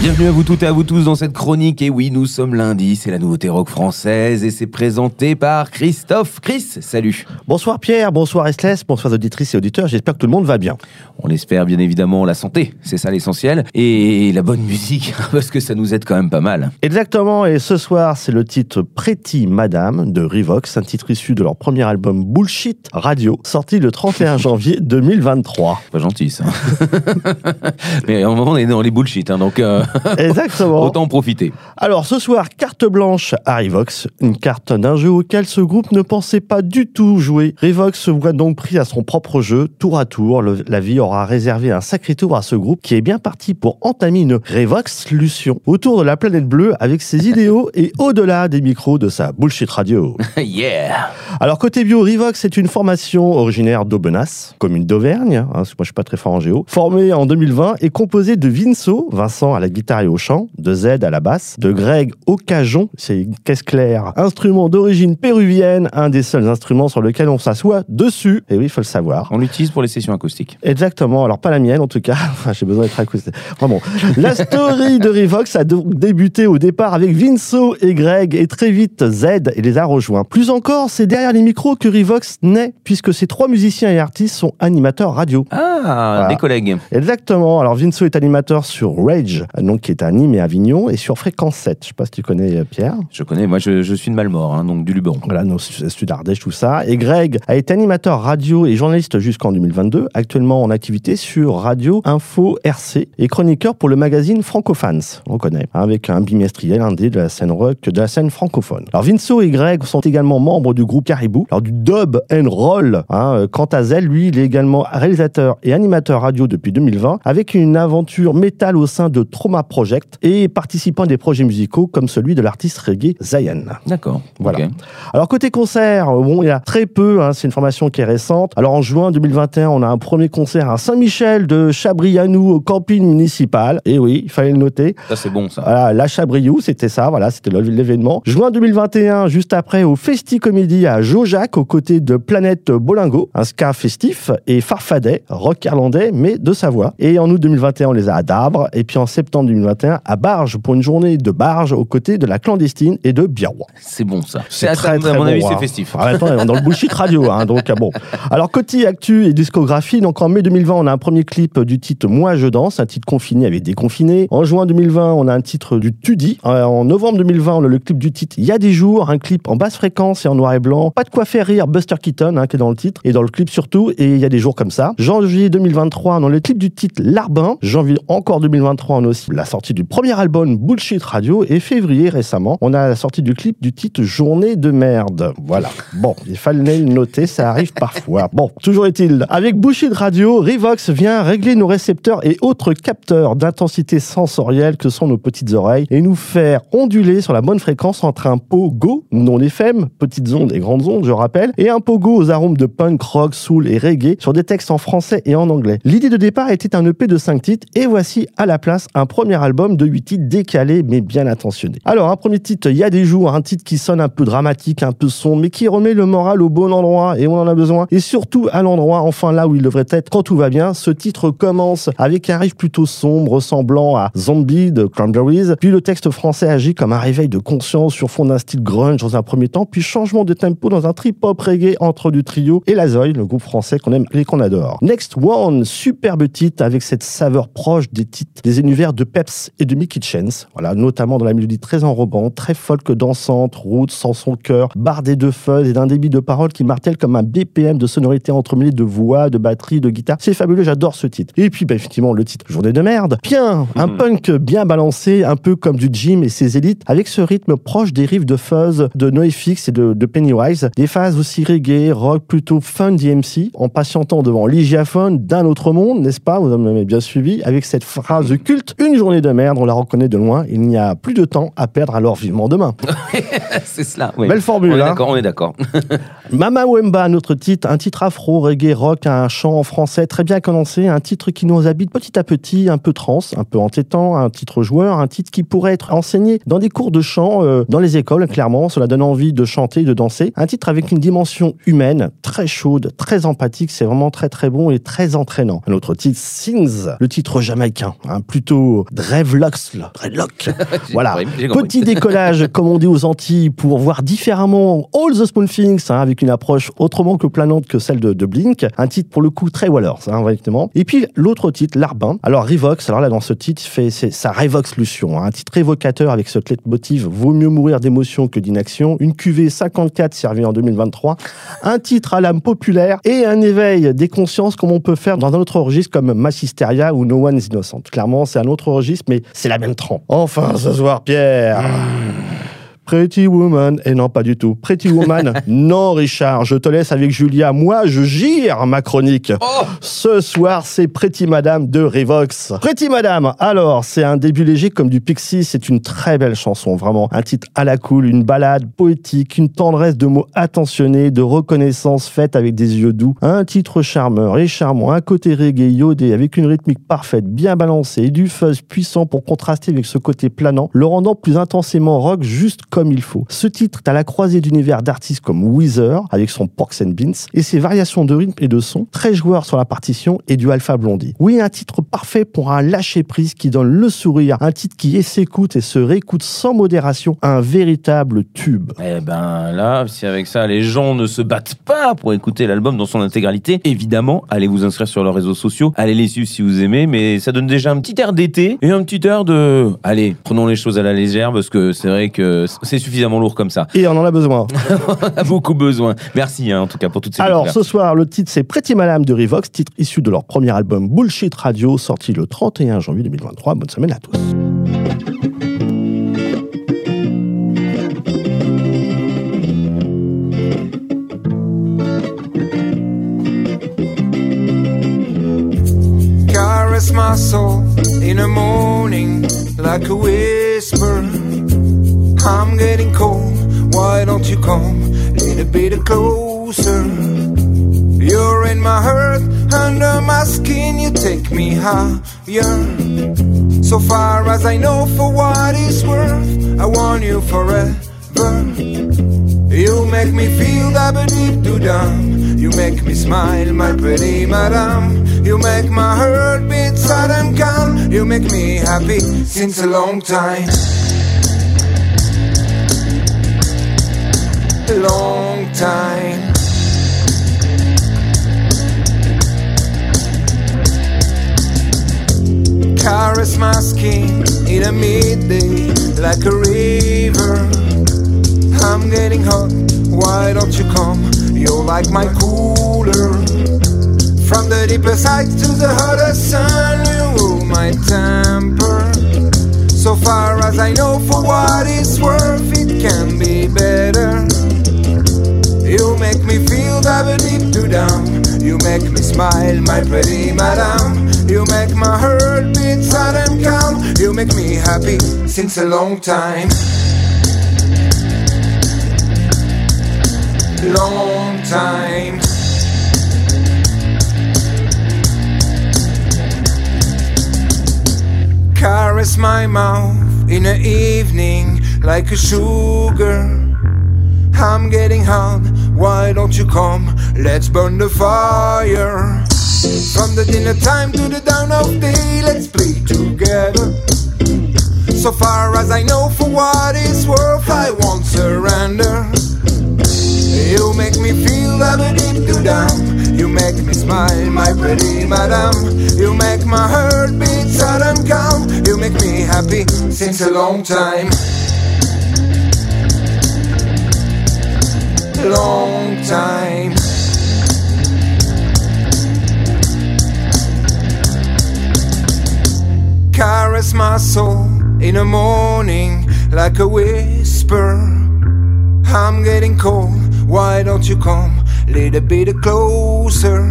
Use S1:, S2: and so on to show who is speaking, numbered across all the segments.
S1: Bienvenue à vous toutes et à vous tous dans cette chronique. Et oui, nous sommes lundi, c'est la nouveauté rock française et c'est présenté par Christophe. Chris, salut.
S2: Bonsoir Pierre, bonsoir Restless, bonsoir auditrices et auditeurs, j'espère que tout le monde va bien.
S1: On espère bien évidemment la santé, c'est ça l'essentiel, et la bonne musique, parce que ça nous aide quand même pas mal.
S2: Exactement, et ce soir c'est le titre Pretty Madame de Revox, un titre issu de leur premier album Bullshit Radio, sorti le 31 janvier 2023.
S1: Pas gentil ça. Mais en moment on est dans les bullshit, hein, donc... Euh,
S2: Exactement.
S1: Autant en profiter.
S2: Alors ce soir, carte blanche à Revox, une carte d'un jeu auquel ce groupe ne pensait pas du tout jouer. Revox se voit donc pris à son propre jeu, tour à tour. la vie aura réservé un sacré tour à ce groupe qui est bien parti pour entamer une Revox-lution autour de la planète bleue avec ses idéaux et au-delà des micros de sa bullshit radio.
S1: yeah
S2: Alors côté bio, Revox est une formation originaire d'Aubenas, commune d'Auvergne, hein, moi je suis pas très fort en géo, formée en 2020 et composée de Vinceau, Vincent à la guitare et au chant, de Z à la basse, de Greg au cajon, c'est une caisse claire, instrument d'origine péruvienne, un des seuls instruments sur lequel on s'assoit dessus. Et oui, il faut le savoir.
S1: On l'utilise pour les sessions acoustiques.
S2: Exactement, alors pas la mienne en tout cas, j'ai besoin d'être acoustique. Vraiment. La story de Revox a débuté au départ avec Vinceau et Greg et très vite Z et les a rejoints. Plus encore, c'est derrière les micros que Revox naît puisque ces trois musiciens et artistes sont animateurs radio.
S1: Ah, des collègues.
S2: Exactement. Alors Vinceau est animateur sur Rage, donc qui est à Nîmes et Avignon, et sur Fréquence 7. Je sais pas si tu connais euh, Pierre.
S1: Je connais, moi je, suis de Malmort, hein, donc du Luban.
S2: Voilà, nos Sud Ardèche, tout ça. Et Greg a été animateur radio et journaliste jusqu'en 2022, actuellement en activité sur Radio Info RC et chroniqueur pour le magazine Francofans, on connaît, hein, avec un bimestriel indé de la scène rock, de la scène francophone. Alors Vinceau et Greg sont également membres du groupe Caribou, alors du dub and roll. Hein. Euh, quant à Zell, lui, il est également réalisateur et animateur radio depuis 2020, avec une aventure métal au sein de Trauma Project et participant des projets musicaux comme celui de l'artiste reggae Zayan.
S1: D'accord.
S2: Voilà. Alors côté concert, bon, il y a très peu, hein, c'est une formation qui est récente. Alors en juin 2021, on a un premier concert à Saint-Michel de Chabrianou au camping municipal. Et oui, il fallait le noter.
S1: Ça c'est bon ça.
S2: Voilà, la Chabriou, c'était ça, voilà, c'était l'événement. Juin 2021, juste après, au Festi Comédie à Jojac, aux côtés de Planète Bolingo, un ska festif et farfadet, rock irlandais, mais de Savoie. Et en août 2021, on les a à Dabre. Et puis en septembre 2021, à Barge, pour une journée de Barge aux côtés de la clandestine et de Biarrois.
S1: C'est bon ça.
S2: C'est très, très, à mon avis, c'est festif. Ah, attends, dans le bullshit radio, hein, donc bon. Alors côté actu et discographie, donc en mai 2020, on a un premier clip du titre Moi je danse, un titre confiné avec déconfiné. En juin 2020, on a un titre du Tudi. Euh, en novembre 2020, on a le clip du titre Il y a des jours, un clip en basse fréquence et en noir et blanc. Pas de quoi faire rire Buster Keaton, hein, qui est dans le titre et dans le clip surtout. Et il y a des jours comme ça. Janvier 2023, on a le clip du titre L'Arbin. Janvier encore 2023, on a la sortie du premier album Bullshit Radio. Et février récemment, on a la sortie du clip du titre Journée de merde. Voilà. Bon, il fallait le noter, ça arrive parfois. Bon, toujours est-il, avec Bullshit Radio, Revox vient régler nos récepteurs et autres capteurs d'intensité sensorielle que sont nos petites oreilles et nous faire onduler sur la bonne fréquence entre un pogo, non FM, petites ondes et grandes ondes, je rappelle, et un pogo aux arômes de punk, rock, soul et reggae sur des textes en français et en anglais. L'idée de départ était un EP de 5 titres et voici à la place un premier album de 8 titres décalés mais bien intentionnés. Alors, un premier titre, il y a des jours, un titre qui sonne un peu dramatique, un peu sombre, mais qui remet le moral au bon endroit et on en a besoin. Et surtout à l'endroit, enfin là où il devrait être quand tout va bien. Ce titre commence avec un riff plutôt sombre, ressemblant à Zombie de Cranberries. Puis le texte français agit comme un réveil de conscience sur fond d'un style grunge dans un premier temps, puis changement de tempo dans un trip-hop reggae entre du trio et la Zoï, le groupe français qu'on aime et qu'on adore. Next One, superbe titre avec cette saveur proche des titres des univers de Peps et de Mickey Chance. Voilà, notamment dans la mélodie très enrobante, très folk dansante, route sans son cœur, bardée de fuzz et d'un débit de parole qui martèle comme un BPM de sonorité entremêlée de voix, de batterie, de guitare. C'est fabuleux, j'adore ce titre. Et puis, bah, effectivement, le titre Journée de merde. Bien, un mhm. punk bien balancé, un peu comme du Jim et ses élites, avec ce rythme proche des riffs de fuzz de NoFX et de, de, Pennywise. Des phases aussi reggae, rock, plutôt fun DMC, en patientant devant l'igiaphone d'un autre monde, n'est-ce pas? Vous m'avez bien suivi, avec cette phrase culte une journée de merde, on la reconnaît de loin. Il n'y a plus de temps à perdre, alors vivement demain.
S1: c'est cela.
S2: Belle formule. On est
S1: hein. d'accord, on est d'accord.
S2: Mama Wemba, notre titre, un titre afro, reggae, rock, un chant en français très bien commencé, un titre qui nous habite petit à petit, un peu trans, un peu entêtant, un titre joueur, un titre qui pourrait être enseigné dans des cours de chant, euh, dans les écoles, clairement. Cela donne envie de chanter, de danser. Un titre avec une dimension humaine, très chaude, très empathique. C'est vraiment très très bon et très entraînant. Un autre titre, Sings, le titre jamaïcain, hein, plutôt dreadlocks, dreadlock. voilà. Petit décollage, comme on dit aux Antilles, pour voir différemment All the Small Things, hein, avec une approche autrement que planante que celle de, de Blink. Un titre pour le coup très Wallers, hein, exactement. Et puis l'autre titre, L'Arbin. Alors Revox, alors là dans ce titre, fait sa Revoxlution, hein, un titre évocateur avec ce motive Vaut mieux mourir d'émotion que d'inaction. Une QV 54 servie en 2023. Un titre à l'âme populaire et un éveil des consciences comme on peut faire dans un autre registre comme Massisteria ou No One is Innocent. Clairement, c'est un autre registre, mais c'est la même trempe. Enfin, ce soir, Pierre. Pretty Woman. Et non, pas du tout. Pretty Woman. non, Richard, je te laisse avec Julia. Moi, je gire ma chronique.
S1: Oh
S2: Ce soir, c'est Pretty Madame de Revox. Pretty Madame. Alors, c'est un début léger comme du Pixie. C'est une très belle chanson, vraiment. Un titre à la cool, une balade poétique, une tendresse de mots attentionnés, de reconnaissance faite avec des yeux doux. Un titre charmeur et charmant. Un côté reggae iodé avec une rythmique parfaite, bien balancée et du fuzz puissant pour contraster avec ce côté planant, le rendant plus intensément rock juste comme il faut. Ce titre est à la croisée d'univers d'artistes comme Weezer, avec son Porks and Beans, et ses variations de rythme et de son, très joueurs sur la partition, et du Alpha Blondie. Oui, un titre parfait pour un lâcher-prise qui donne le sourire, un titre qui s'écoute et se réécoute sans modération, un véritable tube.
S1: Eh ben là, si avec ça les gens ne se battent pas pour écouter l'album dans son intégralité, évidemment, allez vous inscrire sur leurs réseaux sociaux, allez les suivre si vous aimez, mais ça donne déjà un petit air d'été et un petit air de... Allez, prenons les choses à la légère parce que c'est vrai que c'est suffisamment lourd comme ça.
S2: Et on en a besoin.
S1: on a beaucoup besoin. Merci hein, en tout cas pour toutes ces
S2: Alors ce soir, le titre c'est Pretty Madame de Revox, titre issu de leur premier album Bullshit Radio, sorti le 31 janvier 2023. Bonne semaine à tous.
S3: Caress my soul in the morning like a. Getting cold, why don't you come a little bit closer? You're in my heart, under my skin, you take me higher. So far as I know, for what it's worth, I want you forever. You make me feel that deep to down. You make me smile, my pretty madam. You make my heart beat sudden calm. You make me happy since a long time. Long time. Caress my skin in a midday like a river. I'm getting hot, why don't you come? You're like my cooler. From the deepest side to the hottest sun, you rule my temper. So far as I know, for what it's worth, it can be better. You make me feel that deep to down. You make me smile, my pretty madam. You make my heart beat sudden calm. You make me happy since a long time. Long time. Caress my mouth in the evening like a sugar. I'm getting hot, why don't you come? Let's burn the fire. From the dinner time to the dawn of day, let's play together. So far as I know, for what it's worth, I won't surrender. You make me feel that deep to down. You make me smile, my pretty madam. You make my heart beat sudden calm. You make me happy since a long time. Long time. Caress my soul in the morning like a whisper. I'm getting cold, why don't you come a little bit closer?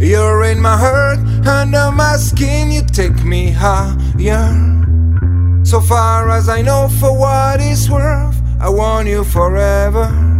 S3: You're in my heart, under my skin, you take me higher. So far as I know, for what it's worth, I want you forever.